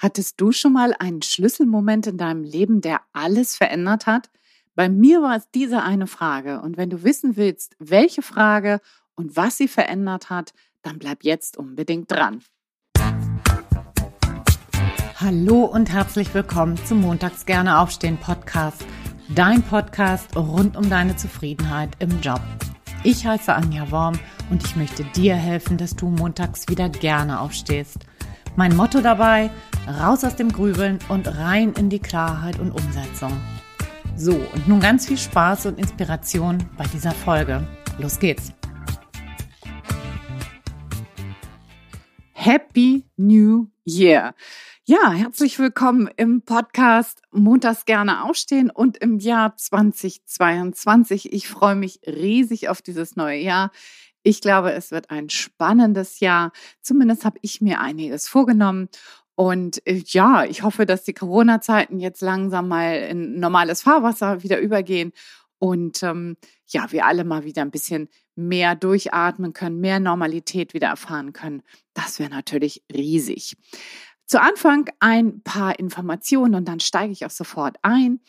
Hattest du schon mal einen Schlüsselmoment in deinem Leben, der alles verändert hat? Bei mir war es diese eine Frage. Und wenn du wissen willst, welche Frage und was sie verändert hat, dann bleib jetzt unbedingt dran. Hallo und herzlich willkommen zum Montags gerne aufstehen Podcast. Dein Podcast rund um deine Zufriedenheit im Job. Ich heiße Anja Worm und ich möchte dir helfen, dass du montags wieder gerne aufstehst. Mein Motto dabei, raus aus dem Grübeln und rein in die Klarheit und Umsetzung. So, und nun ganz viel Spaß und Inspiration bei dieser Folge. Los geht's! Happy New Year! Ja, herzlich willkommen im Podcast Montags gerne aufstehen und im Jahr 2022. Ich freue mich riesig auf dieses neue Jahr. Ich glaube, es wird ein spannendes Jahr. Zumindest habe ich mir einiges vorgenommen. Und äh, ja, ich hoffe, dass die Corona-Zeiten jetzt langsam mal in normales Fahrwasser wieder übergehen und ähm, ja, wir alle mal wieder ein bisschen mehr durchatmen können, mehr Normalität wieder erfahren können. Das wäre natürlich riesig. Zu Anfang ein paar Informationen und dann steige ich auch sofort ein.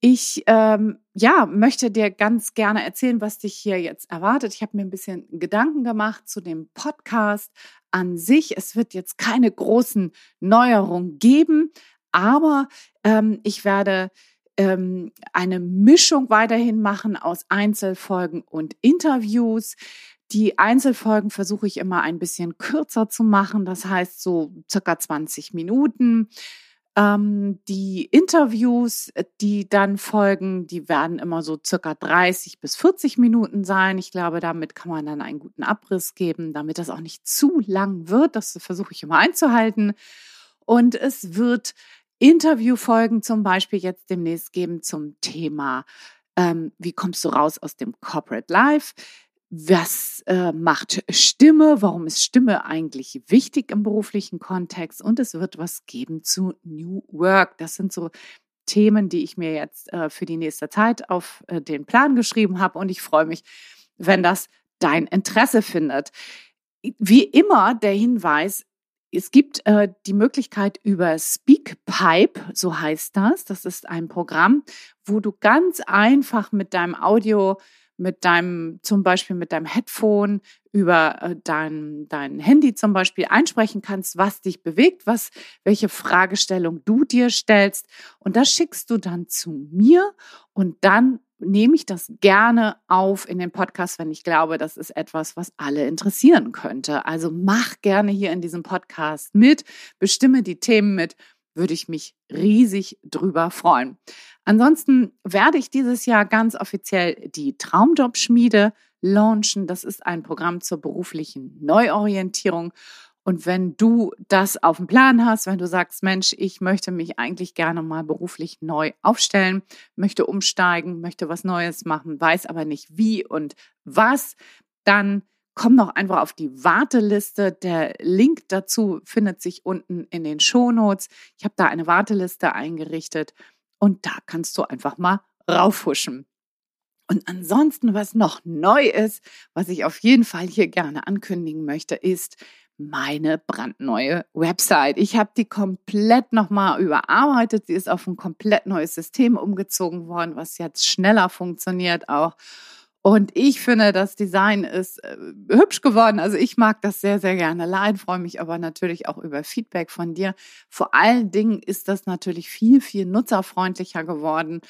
Ich ähm, ja, möchte dir ganz gerne erzählen, was dich hier jetzt erwartet. Ich habe mir ein bisschen Gedanken gemacht zu dem Podcast, an sich. Es wird jetzt keine großen Neuerungen geben, aber ähm, ich werde ähm, eine Mischung weiterhin machen aus Einzelfolgen und Interviews. Die Einzelfolgen versuche ich immer ein bisschen kürzer zu machen, das heißt so circa 20 Minuten. Ähm, die Interviews, äh, die dann folgen, die werden immer so circa 30 bis 40 Minuten sein. Ich glaube, damit kann man dann einen guten Abriss geben, damit das auch nicht zu lang wird. Das versuche ich immer einzuhalten. Und es wird Interviewfolgen zum Beispiel jetzt demnächst geben zum Thema, ähm, wie kommst du raus aus dem Corporate Life? Was äh, macht Stimme, warum ist Stimme eigentlich wichtig im beruflichen Kontext und es wird was geben zu New Work. Das sind so Themen, die ich mir jetzt äh, für die nächste Zeit auf äh, den Plan geschrieben habe und ich freue mich, wenn das dein Interesse findet. Wie immer der Hinweis, es gibt äh, die Möglichkeit über Speakpipe, so heißt das. Das ist ein Programm, wo du ganz einfach mit deinem Audio mit deinem, zum Beispiel mit deinem Headphone über äh, dein, dein Handy zum Beispiel einsprechen kannst, was dich bewegt, was, welche Fragestellung du dir stellst. Und das schickst du dann zu mir und dann nehme ich das gerne auf in den Podcast, wenn ich glaube, das ist etwas, was alle interessieren könnte. Also mach gerne hier in diesem Podcast mit, bestimme die Themen mit, würde ich mich riesig drüber freuen. Ansonsten werde ich dieses Jahr ganz offiziell die Traumjob-Schmiede launchen. Das ist ein Programm zur beruflichen Neuorientierung. Und wenn du das auf dem Plan hast, wenn du sagst, Mensch, ich möchte mich eigentlich gerne mal beruflich neu aufstellen, möchte umsteigen, möchte was Neues machen, weiß aber nicht wie und was, dann komm doch einfach auf die Warteliste. Der Link dazu findet sich unten in den Shownotes. Ich habe da eine Warteliste eingerichtet und da kannst du einfach mal raufhuschen. Und ansonsten, was noch neu ist, was ich auf jeden Fall hier gerne ankündigen möchte, ist meine brandneue Website. Ich habe die komplett nochmal überarbeitet. Sie ist auf ein komplett neues System umgezogen worden, was jetzt schneller funktioniert auch. Und ich finde, das Design ist äh, hübsch geworden. Also ich mag das sehr, sehr gerne leid, freue mich aber natürlich auch über Feedback von dir. Vor allen Dingen ist das natürlich viel, viel nutzerfreundlicher geworden,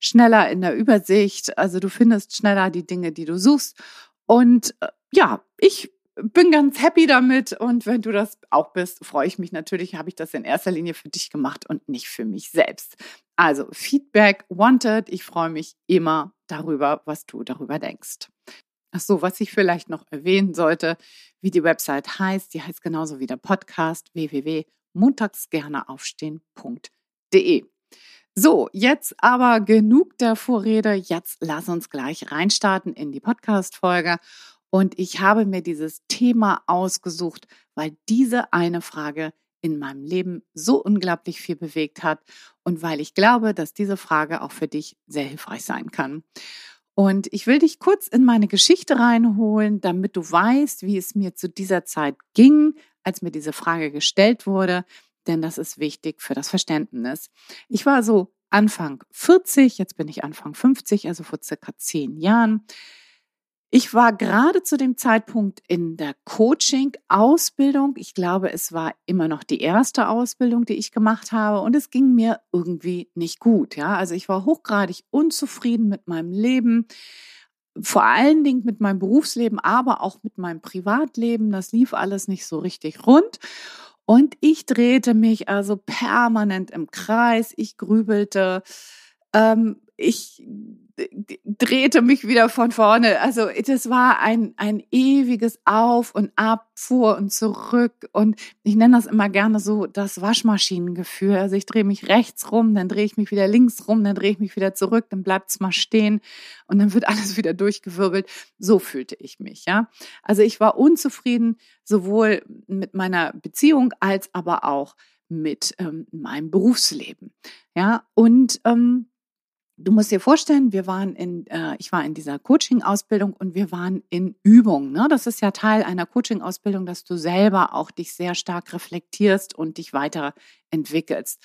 schneller in der Übersicht. Also du findest schneller die Dinge, die du suchst. Und äh, ja, ich bin ganz happy damit und wenn du das auch bist, freue ich mich natürlich, habe ich das in erster Linie für dich gemacht und nicht für mich selbst. Also Feedback wanted. Ich freue mich immer darüber, was du darüber denkst. Ach so, was ich vielleicht noch erwähnen sollte, wie die Website heißt, die heißt genauso wie der Podcast www.montagsgerneaufstehen.de. So, jetzt aber genug der Vorrede. Jetzt lass uns gleich reinstarten in die Podcast-Folge. Und ich habe mir dieses Thema ausgesucht, weil diese eine Frage in meinem Leben so unglaublich viel bewegt hat und weil ich glaube, dass diese Frage auch für dich sehr hilfreich sein kann. Und ich will dich kurz in meine Geschichte reinholen, damit du weißt, wie es mir zu dieser Zeit ging, als mir diese Frage gestellt wurde. denn das ist wichtig für das Verständnis. Ich war so Anfang 40, jetzt bin ich Anfang 50, also vor circa zehn Jahren. Ich war gerade zu dem Zeitpunkt in der Coaching-Ausbildung. Ich glaube, es war immer noch die erste Ausbildung, die ich gemacht habe und es ging mir irgendwie nicht gut. Ja, also ich war hochgradig unzufrieden mit meinem Leben, vor allen Dingen mit meinem Berufsleben, aber auch mit meinem Privatleben. Das lief alles nicht so richtig rund. Und ich drehte mich also permanent im Kreis. Ich grübelte. Ähm, ich drehte mich wieder von vorne. Also das war ein, ein ewiges Auf und Ab, vor und zurück. Und ich nenne das immer gerne so das Waschmaschinengefühl. Also ich drehe mich rechts rum, dann drehe ich mich wieder links rum, dann drehe ich mich wieder zurück, dann bleibt es mal stehen und dann wird alles wieder durchgewirbelt. So fühlte ich mich, ja. Also ich war unzufrieden, sowohl mit meiner Beziehung als aber auch mit ähm, meinem Berufsleben. Ja, und ähm, Du musst dir vorstellen, wir waren in, äh, ich war in dieser Coaching-Ausbildung und wir waren in Übung. Ne? Das ist ja Teil einer Coaching-Ausbildung, dass du selber auch dich sehr stark reflektierst und dich weiterentwickelst.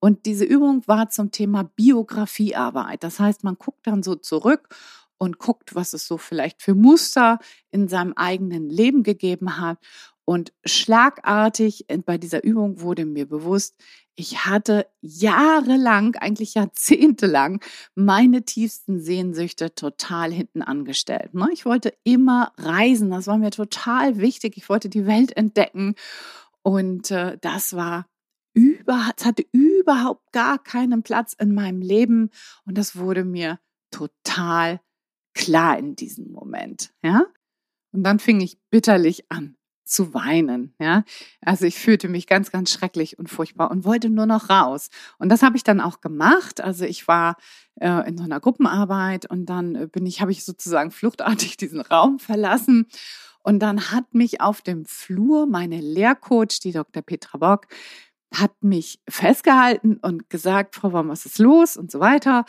Und diese Übung war zum Thema Biografiearbeit. Das heißt, man guckt dann so zurück und guckt, was es so vielleicht für Muster in seinem eigenen Leben gegeben hat. Und schlagartig bei dieser Übung wurde mir bewusst, ich hatte jahrelang, eigentlich jahrzehntelang, meine tiefsten Sehnsüchte total hinten angestellt. Ne? Ich wollte immer reisen, das war mir total wichtig. Ich wollte die Welt entdecken und äh, das war über, es hatte überhaupt gar keinen Platz in meinem Leben und das wurde mir total klar in diesem Moment. Ja? Und dann fing ich bitterlich an zu weinen. Ja, also ich fühlte mich ganz, ganz schrecklich und furchtbar und wollte nur noch raus. Und das habe ich dann auch gemacht. Also ich war äh, in so einer Gruppenarbeit und dann äh, bin ich, habe ich sozusagen fluchtartig diesen Raum verlassen. Und dann hat mich auf dem Flur meine Lehrcoach, die Dr. Petra Bock, hat mich festgehalten und gesagt, Frau Worm, was ist los und so weiter.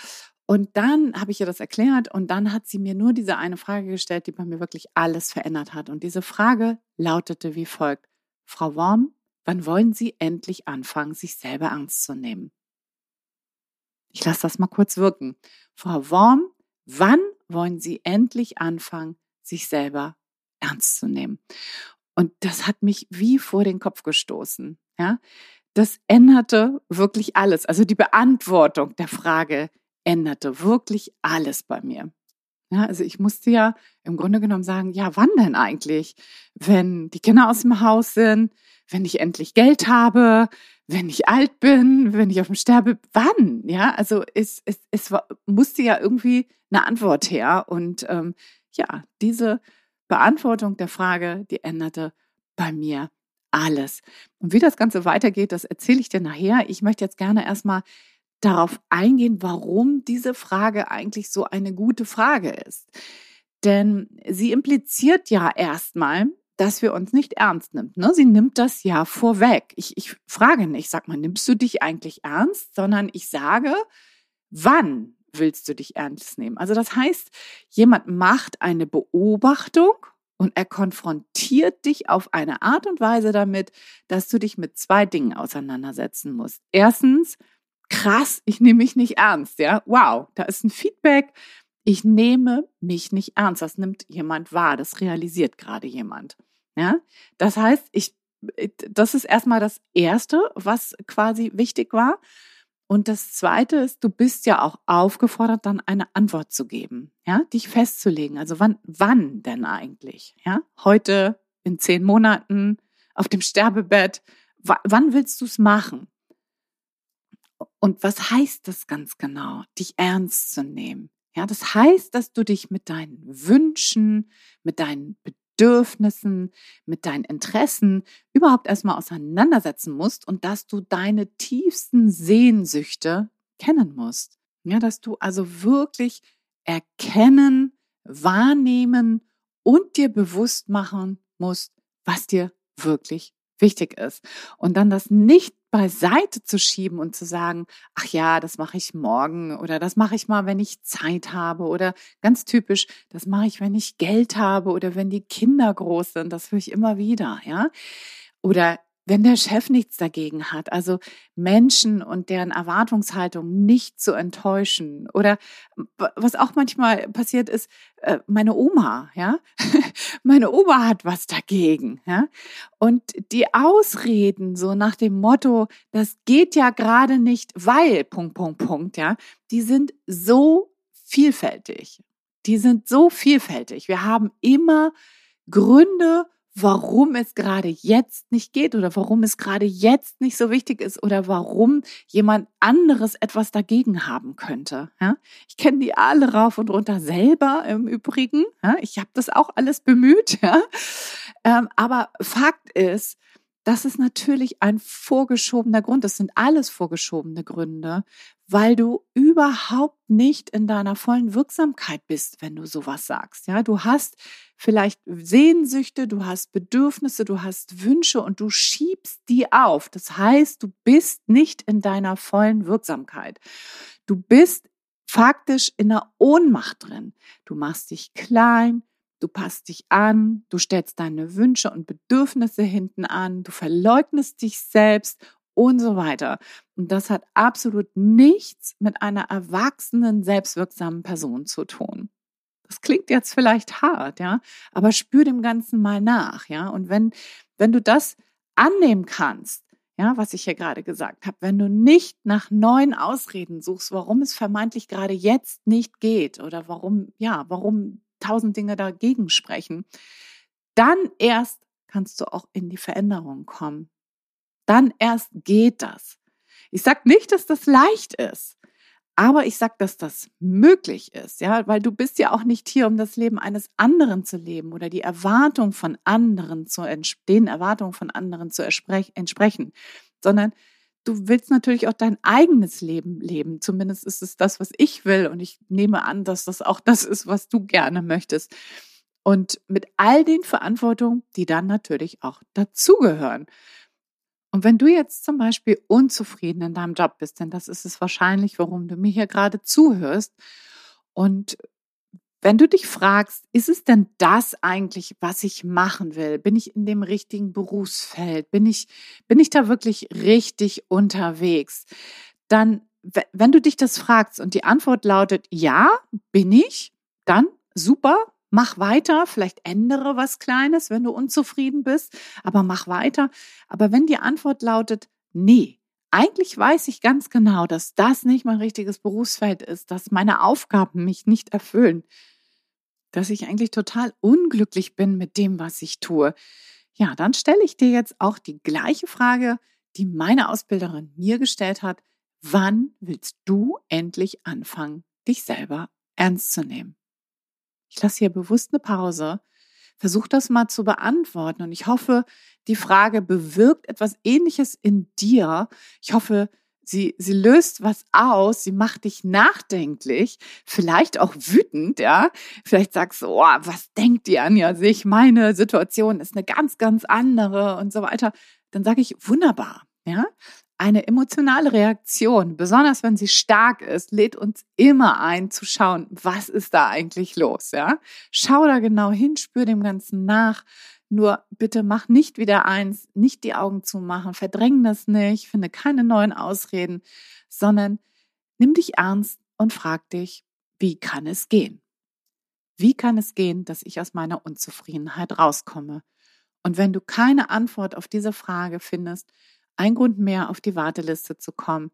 Und dann habe ich ihr das erklärt und dann hat sie mir nur diese eine Frage gestellt, die bei mir wirklich alles verändert hat. Und diese Frage lautete wie folgt. Frau Worm, wann wollen Sie endlich anfangen, sich selber ernst zu nehmen? Ich lasse das mal kurz wirken. Frau Worm, wann wollen Sie endlich anfangen, sich selber ernst zu nehmen? Und das hat mich wie vor den Kopf gestoßen. Ja, das änderte wirklich alles. Also die Beantwortung der Frage, änderte wirklich alles bei mir. Ja, also ich musste ja im Grunde genommen sagen, ja, wann denn eigentlich? Wenn die Kinder aus dem Haus sind, wenn ich endlich Geld habe, wenn ich alt bin, wenn ich auf dem Sterbe, wann? Ja, also es, es, es war, musste ja irgendwie eine Antwort her. Und ähm, ja, diese Beantwortung der Frage, die änderte bei mir alles. Und wie das Ganze weitergeht, das erzähle ich dir nachher. Ich möchte jetzt gerne erstmal darauf eingehen, warum diese Frage eigentlich so eine gute Frage ist. Denn sie impliziert ja erstmal, dass wir uns nicht ernst nimmt. Ne? Sie nimmt das ja vorweg. Ich, ich frage nicht, sag mal, nimmst du dich eigentlich ernst, sondern ich sage, wann willst du dich ernst nehmen? Also das heißt, jemand macht eine Beobachtung und er konfrontiert dich auf eine Art und Weise damit, dass du dich mit zwei Dingen auseinandersetzen musst. Erstens, krass, ich nehme mich nicht ernst, ja. Wow, da ist ein Feedback. Ich nehme mich nicht ernst. Das nimmt jemand wahr. Das realisiert gerade jemand. Ja. Das heißt, ich, das ist erstmal das erste, was quasi wichtig war. Und das zweite ist, du bist ja auch aufgefordert, dann eine Antwort zu geben, ja, dich festzulegen. Also wann, wann denn eigentlich? Ja, heute, in zehn Monaten, auf dem Sterbebett. Wann willst du es machen? Und was heißt das ganz genau, dich ernst zu nehmen? Ja, das heißt, dass du dich mit deinen Wünschen, mit deinen Bedürfnissen, mit deinen Interessen überhaupt erstmal auseinandersetzen musst und dass du deine tiefsten Sehnsüchte kennen musst. Ja, dass du also wirklich erkennen, wahrnehmen und dir bewusst machen musst, was dir wirklich wichtig ist. Und dann das nicht beiseite zu schieben und zu sagen, ach ja, das mache ich morgen oder das mache ich mal, wenn ich Zeit habe oder ganz typisch, das mache ich, wenn ich Geld habe oder wenn die Kinder groß sind, das höre ich immer wieder, ja? Oder wenn der Chef nichts dagegen hat, also Menschen und deren Erwartungshaltung nicht zu enttäuschen oder was auch manchmal passiert ist, äh, meine Oma, ja, meine Oma hat was dagegen, ja, und die Ausreden so nach dem Motto, das geht ja gerade nicht, weil Punkt Punkt Punkt, ja, die sind so vielfältig, die sind so vielfältig. Wir haben immer Gründe warum es gerade jetzt nicht geht oder warum es gerade jetzt nicht so wichtig ist oder warum jemand anderes etwas dagegen haben könnte. Ja? Ich kenne die alle rauf und runter selber im Übrigen. Ja? Ich habe das auch alles bemüht. Ja? Ähm, aber Fakt ist, das ist natürlich ein vorgeschobener Grund. Das sind alles vorgeschobene Gründe, weil du überhaupt nicht in deiner vollen Wirksamkeit bist, wenn du sowas sagst. Ja, du hast vielleicht Sehnsüchte, du hast Bedürfnisse, du hast Wünsche und du schiebst die auf. Das heißt, du bist nicht in deiner vollen Wirksamkeit. Du bist faktisch in der Ohnmacht drin. Du machst dich klein, du passt dich an, du stellst deine Wünsche und Bedürfnisse hinten an, du verleugnest dich selbst und so weiter. Und das hat absolut nichts mit einer erwachsenen, selbstwirksamen Person zu tun. Das klingt jetzt vielleicht hart, ja, aber spür dem Ganzen mal nach, ja. Und wenn, wenn du das annehmen kannst, ja, was ich hier gerade gesagt habe, wenn du nicht nach neuen Ausreden suchst, warum es vermeintlich gerade jetzt nicht geht oder warum, ja, warum tausend Dinge dagegen sprechen, dann erst kannst du auch in die Veränderung kommen. Dann erst geht das. Ich sag nicht, dass das leicht ist. Aber ich sag, dass das möglich ist, ja, weil du bist ja auch nicht hier, um das Leben eines anderen zu leben oder die Erwartung von anderen zu den Erwartungen von anderen zu entsprechen, sondern du willst natürlich auch dein eigenes Leben leben. Zumindest ist es das, was ich will. Und ich nehme an, dass das auch das ist, was du gerne möchtest. Und mit all den Verantwortungen, die dann natürlich auch dazugehören. Und wenn du jetzt zum Beispiel unzufrieden in deinem Job bist, denn das ist es wahrscheinlich, warum du mir hier gerade zuhörst, und wenn du dich fragst, ist es denn das eigentlich, was ich machen will? Bin ich in dem richtigen Berufsfeld? Bin ich, bin ich da wirklich richtig unterwegs? Dann, wenn du dich das fragst und die Antwort lautet, ja, bin ich, dann super, mach weiter, vielleicht ändere was Kleines, wenn du unzufrieden bist, aber mach weiter. Aber wenn die Antwort lautet, nee, eigentlich weiß ich ganz genau, dass das nicht mein richtiges Berufsfeld ist, dass meine Aufgaben mich nicht erfüllen, dass ich eigentlich total unglücklich bin mit dem, was ich tue. Ja, dann stelle ich dir jetzt auch die gleiche Frage, die meine Ausbilderin mir gestellt hat. Wann willst du endlich anfangen, dich selber ernst zu nehmen? Ich lasse hier bewusst eine Pause. Versuch das mal zu beantworten und ich hoffe, die Frage bewirkt etwas Ähnliches in dir. Ich hoffe, sie, sie löst was aus, sie macht dich nachdenklich, vielleicht auch wütend, ja. Vielleicht sagst du, oh, was denkt die Anja sich? Meine Situation ist eine ganz, ganz andere und so weiter. Dann sage ich, wunderbar, ja eine emotionale Reaktion, besonders wenn sie stark ist, lädt uns immer ein zu schauen, was ist da eigentlich los, ja? Schau da genau hin, spür dem Ganzen nach. Nur bitte mach nicht wieder eins, nicht die Augen zumachen, verdräng das nicht, finde keine neuen Ausreden, sondern nimm dich ernst und frag dich, wie kann es gehen? Wie kann es gehen, dass ich aus meiner Unzufriedenheit rauskomme? Und wenn du keine Antwort auf diese Frage findest, ein Grund mehr, auf die Warteliste zu kommen.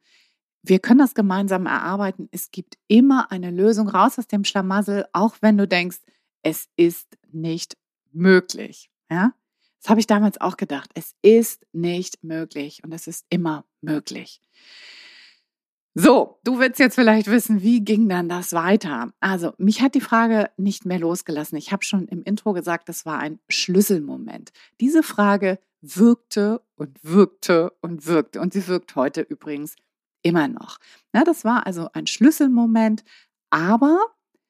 Wir können das gemeinsam erarbeiten. Es gibt immer eine Lösung raus aus dem Schlamassel, auch wenn du denkst, es ist nicht möglich. Ja? Das habe ich damals auch gedacht. Es ist nicht möglich und es ist immer möglich. So, du willst jetzt vielleicht wissen, wie ging dann das weiter? Also, mich hat die Frage nicht mehr losgelassen. Ich habe schon im Intro gesagt, das war ein Schlüsselmoment. Diese Frage wirkte und wirkte und wirkte. Und sie wirkt heute übrigens immer noch. Ja, das war also ein Schlüsselmoment, aber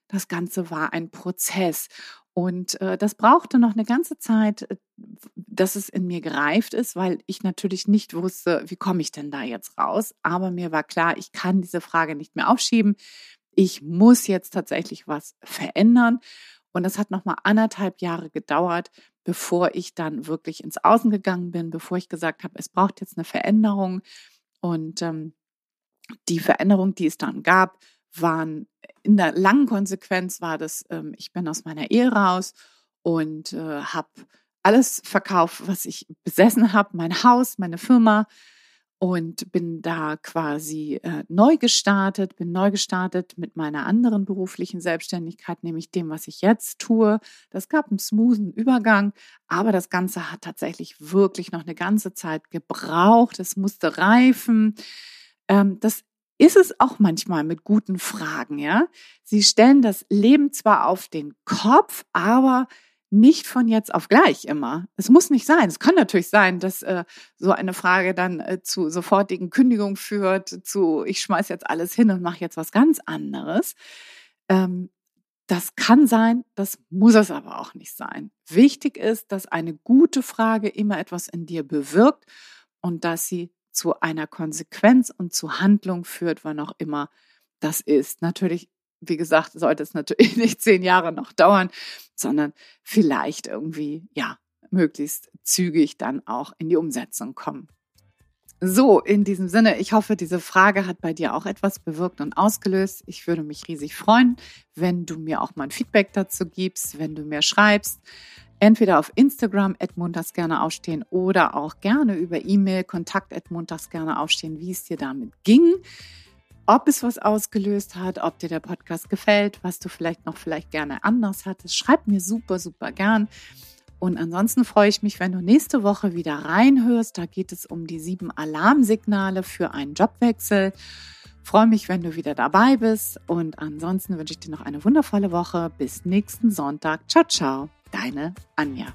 das Ganze war ein Prozess. Und äh, das brauchte noch eine ganze Zeit, äh, dass es in mir gereift ist, weil ich natürlich nicht wusste, wie komme ich denn da jetzt raus. Aber mir war klar, ich kann diese Frage nicht mehr aufschieben. Ich muss jetzt tatsächlich was verändern. Und das hat nochmal anderthalb Jahre gedauert, bevor ich dann wirklich ins Außen gegangen bin, bevor ich gesagt habe, es braucht jetzt eine Veränderung. Und ähm, die Veränderung, die es dann gab, waren in der langen Konsequenz war das, ähm, ich bin aus meiner Ehe raus und äh, habe alles verkauft, was ich besessen habe, mein Haus, meine Firma und bin da quasi äh, neu gestartet, bin neu gestartet mit meiner anderen beruflichen Selbstständigkeit, nämlich dem, was ich jetzt tue. Das gab einen smoothen Übergang, aber das Ganze hat tatsächlich wirklich noch eine ganze Zeit gebraucht. Es musste reifen. Ähm, das ist es auch manchmal mit guten Fragen, ja. Sie stellen das Leben zwar auf den Kopf, aber nicht von jetzt auf gleich immer. Es muss nicht sein. Es kann natürlich sein, dass äh, so eine Frage dann äh, zu sofortigen Kündigungen führt, zu ich schmeiß jetzt alles hin und mache jetzt was ganz anderes. Ähm, das kann sein, das muss es aber auch nicht sein. Wichtig ist, dass eine gute Frage immer etwas in dir bewirkt und dass sie zu einer Konsequenz und zu Handlung führt, wann auch immer das ist. Natürlich wie gesagt, sollte es natürlich nicht zehn Jahre noch dauern, sondern vielleicht irgendwie, ja, möglichst zügig dann auch in die Umsetzung kommen. So, in diesem Sinne, ich hoffe, diese Frage hat bei dir auch etwas bewirkt und ausgelöst. Ich würde mich riesig freuen, wenn du mir auch mal ein Feedback dazu gibst, wenn du mir schreibst. Entweder auf Instagram montags gerne aufstehen oder auch gerne über E-Mail kontakt montags gerne aufstehen, wie es dir damit ging ob es was ausgelöst hat, ob dir der Podcast gefällt, was du vielleicht noch vielleicht gerne anders hattest. Schreib mir super, super gern. Und ansonsten freue ich mich, wenn du nächste Woche wieder reinhörst. Da geht es um die sieben Alarmsignale für einen Jobwechsel. Freue mich, wenn du wieder dabei bist. Und ansonsten wünsche ich dir noch eine wundervolle Woche. Bis nächsten Sonntag. Ciao, ciao. Deine Anja.